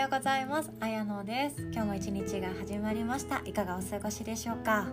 ようございます。あやのです。今日も一日が始まりました。いかがお過ごしでしょうか？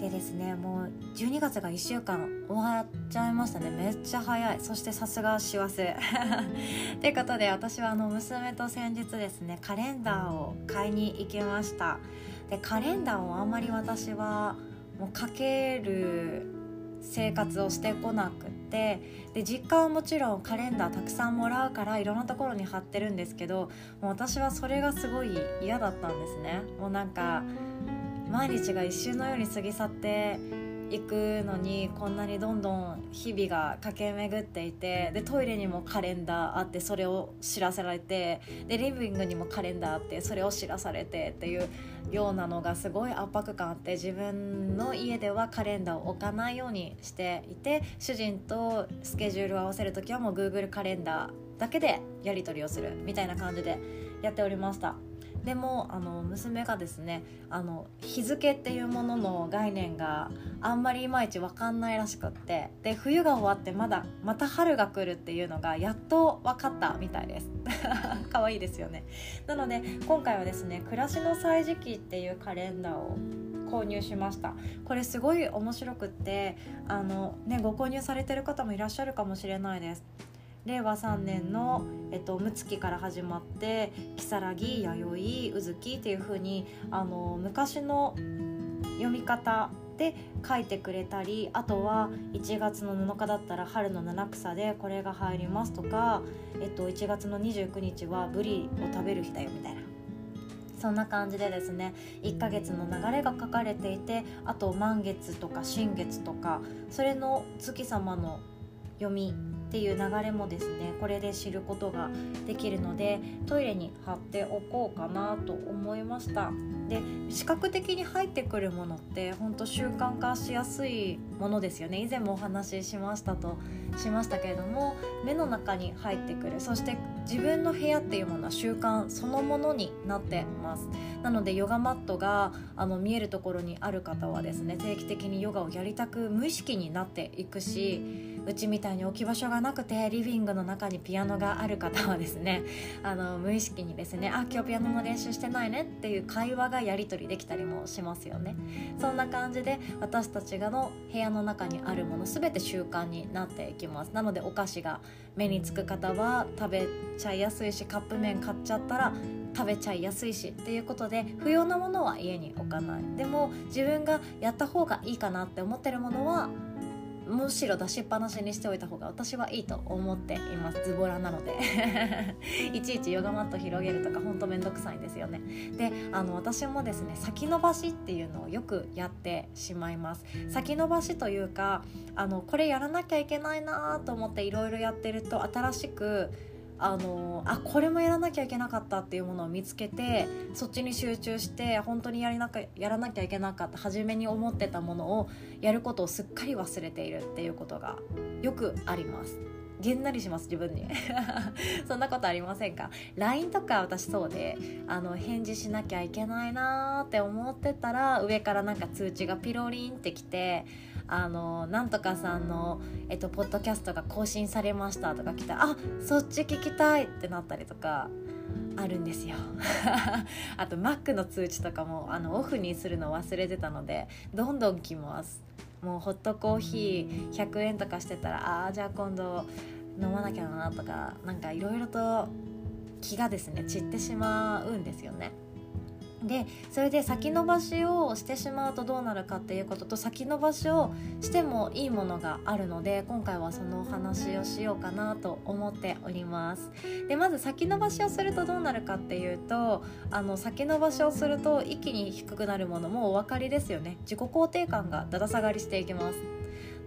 でですねもう12月が1週間終わっちゃいましたね。めっちゃ早い。そしてさすが師走。ということで私はあの娘と先日ですねカレンダーを買いに行きました。でカレンダーをあんまり私はもうかける生活をしてこなくてで実家はもちろんカレンダーたくさんもらうからいろんなところに貼ってるんですけどもう私はそれがすごい嫌だったんですね。もうなんか毎日が一瞬のように過ぎ去っていくのにこんなにどんどん日々が駆け巡っていてでトイレにもカレンダーあってそれを知らせられてでリビングにもカレンダーあってそれを知らされてっていうようなのがすごい圧迫感あって自分の家ではカレンダーを置かないようにしていて主人とスケジュールを合わせる時はもう Google カレンダーだけでやり取りをするみたいな感じでやっておりました。でもあの娘がですねあの日付っていうものの概念があんまりいまいち分かんないらしくってで冬が終わってまだまた春が来るっていうのがやっと分かったみたいです。可愛いですよね。なので今回はですね暮らしの歳時記っていうカレンダーを購入しました。これすごい面白くってあのねご購入されてる方もいらっしゃるかもしれないです。令和3年の、えっと、六月から始まって如月弥生宇月っていう風にあに昔の読み方で書いてくれたりあとは1月の7日だったら春の七草でこれが入りますとか、えっと、1月の29日はブリを食べる日だよみたいな。そんな感じでですね1ヶ月の流れが書かれていてあと満月とか新月とかそれの月様の読みっていう流れもですねこれで知ることができるのでトイレに貼っておこうかなと思いました。で視覚的に入ってくるものってほんと習慣化しやすいものですよね。以前もお話ししましたとしましたけれども目の中に入ってくる。そして自分の部屋っていうものは習慣そのものになってます。なのでヨガマットがあの見えるところにある方はですね定期的にヨガをやりたく無意識になっていくしうちみたいに置き場所がなくてリビングの中にピアノがある方はですね あの無意識にですね「あ今日ピアノの練習してないね」っていう会話がやり取りできたりもしますよね。そんな感じで私たちがの部屋の中にあるもの全て習慣になっていきます。なのでお菓子が目につく方は食べちゃいやすいしカップ麺買っちゃったら食べちゃいやすいしっていうことで不要なものは家に置かない。でも自分がやった方がいいかなって思ってるものはむしろ出しっぱなしにしておいた方が私はいいと思っています。ズボラなので。いちいちヨガマット広げるとかほんとめんどくさいんですよね。であの私もですね先延ばしっていうのをよくやってしまいます。先延ばしというかあのこれやらなきゃいけないなと思っていろいろやってると新しくあのあこれもやらなきゃいけなかったっていうものを見つけてそっちに集中して本当にやりなかやらなきゃいけなかった初めに思ってたものをやることをすっかり忘れているっていうことがよくあります。げんなりします自分に そんなことありませんか？LINE とか私そうであの返事しなきゃいけないなーって思ってたら上からなんか通知がピロリンってきてあのなんとかさんの、えっと、ポッドキャストが更新されましたとか来たらあそっち聞きたいってなったりとかあるんですよ。あと Mac の通知とかもあのオフにするの忘れてたのでどんどん来ます。もうホットコーヒー100円とかしてたらああじゃあ今度飲まなきゃなとかなんかいろいろと気がですね散ってしまうんですよね。でそれで先延ばしをしてしまうとどうなるかっていうことと先延ばしをしてもいいものがあるので今回はそのお話をしようかなと思っております。でまず先延ばしをするとどうなるかっていうとあの先延ばしをすると一気に低くなるものもお分かりですよね。自己肯定感がだだ下がりしていきます。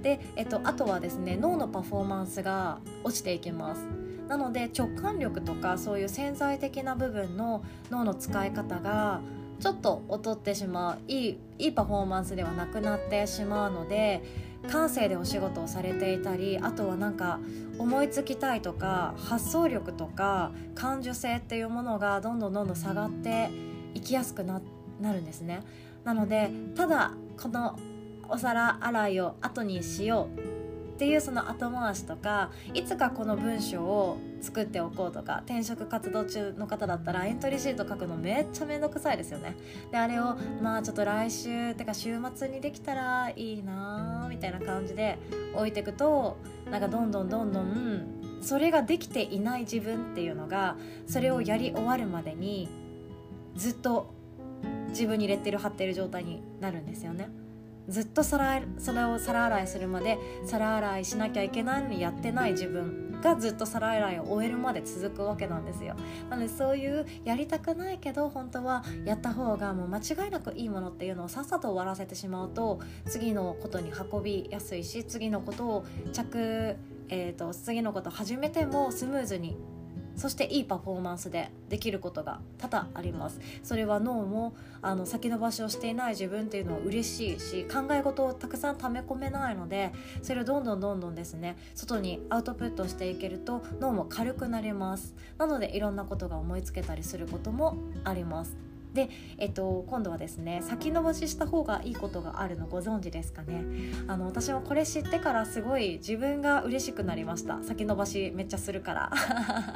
で、えっと、あとはですね脳のパフォーマンスが落ちていきます。なので直感力とかそういう潜在的な部分の脳の使い方がちょっと劣ってしまういいいいパフォーマンスではなくなってしまうので感性でお仕事をされていたりあとはなんか思いつきたいとか発想力とか感受性っていうものがどんどんどんどん下がっていきやすくななるんですね。なのでただこのお皿洗いを後にしようっていうその後回しとかいつかこの文章を作っておこうとか転職活動中の方だったらエントリーシート書くのめっちゃめんどくさいですよねであれをまあちょっと来週てか週末にできたらいいなみたいな感じで置いていくとなんかどんどんどんどんそれができていない自分っていうのがそれをやり終わるまでにずっと自分にレッテル貼ってる状態になるんですよね。ずっと皿それを皿洗いするまで皿洗いしなきゃいけないのにやってない自分がずっと皿洗いを終えるまで続くわけなんですよ。なのでそういうやりたくないけど本当はやった方がもう間違いなくいいものっていうのをさっさと終わらせてしまうと次のことに運びやすいし次のことを着、えーと、と次のこと始めてもスムーズにそしていいパフォーマンスでできることが多々あります。それは脳もあの先延ばしをしていない自分っていうのは嬉しいし考え事をたくさん溜め込めないのでそれをどんどんどんどんですね外にアウトプットしていけると脳も軽くなります。なのでいろんなことが思いつけたりすることもあります。で、えっと、今度はですね先延ばしした方がいいことがあるのご存知ですかね？あの私もこれ知ってからすごい自分が嬉しくなりました。先延ばしめっちゃするから。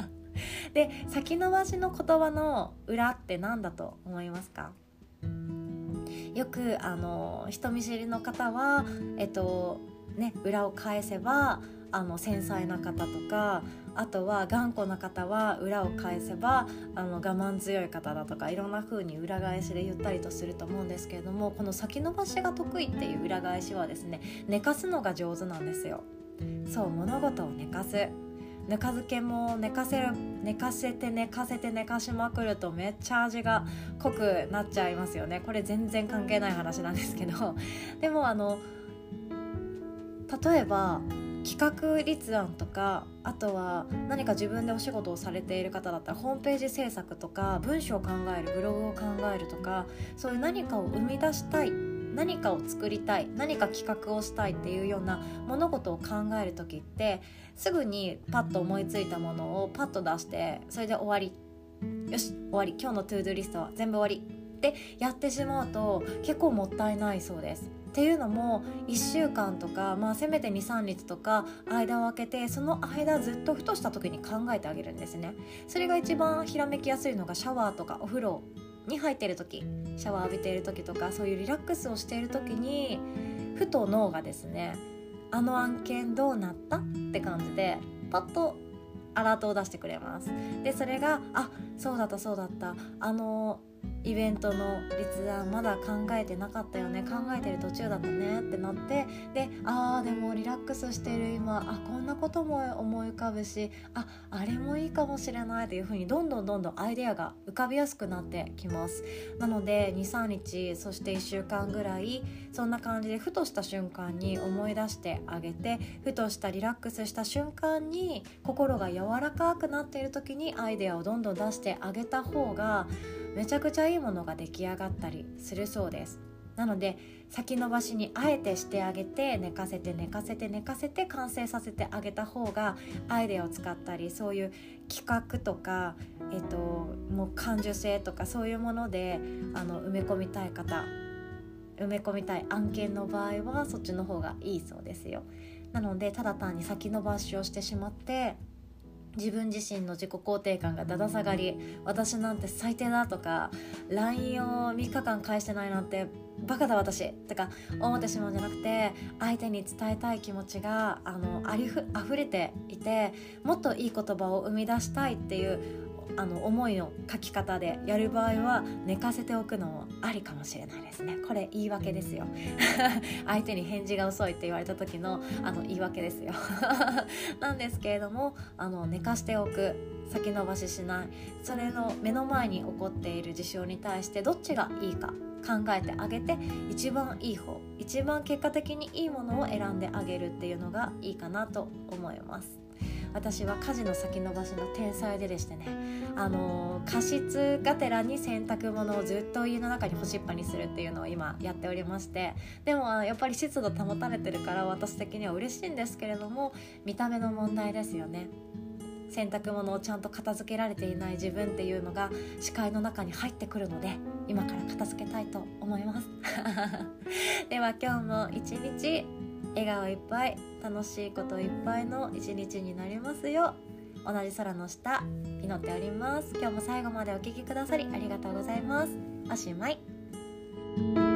で先延ばしの言葉の裏って何だと思いますか？よくあの人見知りの方はえっとね裏を返せばあの繊細な方とかあとは頑固な方は裏を返せばあの我慢強い方だとかいろんな風に裏返しで言ったりとすると思うんですけれどもこの先延ばしが得意っていう裏返しはですね寝かすのが上手なんですよ。そう物事を寝かす。ぬか漬けも寝かせる寝かせて寝かせて寝かしまくるとめっちゃ味が濃くなっちゃいますよね。これ全然関係ない話なんですけど。でもあの例えば企画立案とかあとは何か自分でお仕事をされている方だったらホームページ制作とか文章を考えるブログを考えるとかそういう何かを生み出したい何かを作りたい何か企画をしたいっていうような物事を考える時ってすぐにパッと思いついたものをパッと出してそれで終わり。よし終わり。今日の to do リストは全部終わり。ってやってしまうと結構もったいないそうです。っていうのも1週間とか、まあ、せめて23日とか間を空けてその間ずっとふとした時に考えてあげるんですね。それが一番ひらめきやすいのがシャワーとかお風呂に入っている時シャワー浴びている時とかそういうリラックスをしている時にふと脳がですねあの案件どうなったって感じでパッとアラートを出してくれます。でそれがあそうだったそうだったあのイベントの立案まだ考えてなかったよね。考えてる途中だったねってなってでああでもリラックスしてる今あこんなことも思い浮かぶしああれもいいかもしれないというふうにどんどんどんどんアイデアが浮かびやすくなってきます。なので23日そして1週間ぐらいそんな感じでふとした瞬間に思い出してあげてふとしたリラックスした瞬間に心が柔らかくなっている時にアイデアをどんどん出してあげた方がめちゃくちゃいいものが出来上がったりするそうですなので先延ばしにあえてしてあげて寝かせて寝かせて寝かせて完成させてあげた方がアイデアを使ったりそういう企画とか、えっと、もう感受性とかそういうものであの埋め込みたい方埋め込みたい案件の場合はそっちの方がいいそうですよ。なのでただ単に先延ばしをしてしまって自分自身の自己肯定感がだだ下がり私なんて最低だとか LINE を3日間返してないなんてバカだ私とか思ってしまうんじゃなくて相手に伝えたい気持ちがあのありふ溢れていてもっといい言葉を生み出したいっていうあの思いの書き方でやる場合は寝かせておくのもありかもしれないですね。これ言い訳ですよ。相手に返事が遅いって言われた時のあの言い訳ですよ。なんですけれどもあの寝かしておく。先延ばししない。それの目の前に起こっている事象に対してどっちがいいか考えてあげて一番いい方一番結果的にいいものを選んであげるっていうのがいいかなと思います私は家事の先延ばしの天才ででしてね。あの加湿がてらに洗濯物をずっと家の中に干しっぱにするっていうのを今やっておりまして。でもやっぱり湿度保たれてるから私的には嬉しいんですけれども見た目の問題ですよね。洗濯物をちゃんと片付けられていない自分っていうのが視界の中に入ってくるので今から片付けたいと思います。では今日も一日笑顔いっぱい楽しいこといっぱいの一日になりますよ。同じ空の下祈っております。今日も最後までお聴きくださりありがとうございます。おしまい。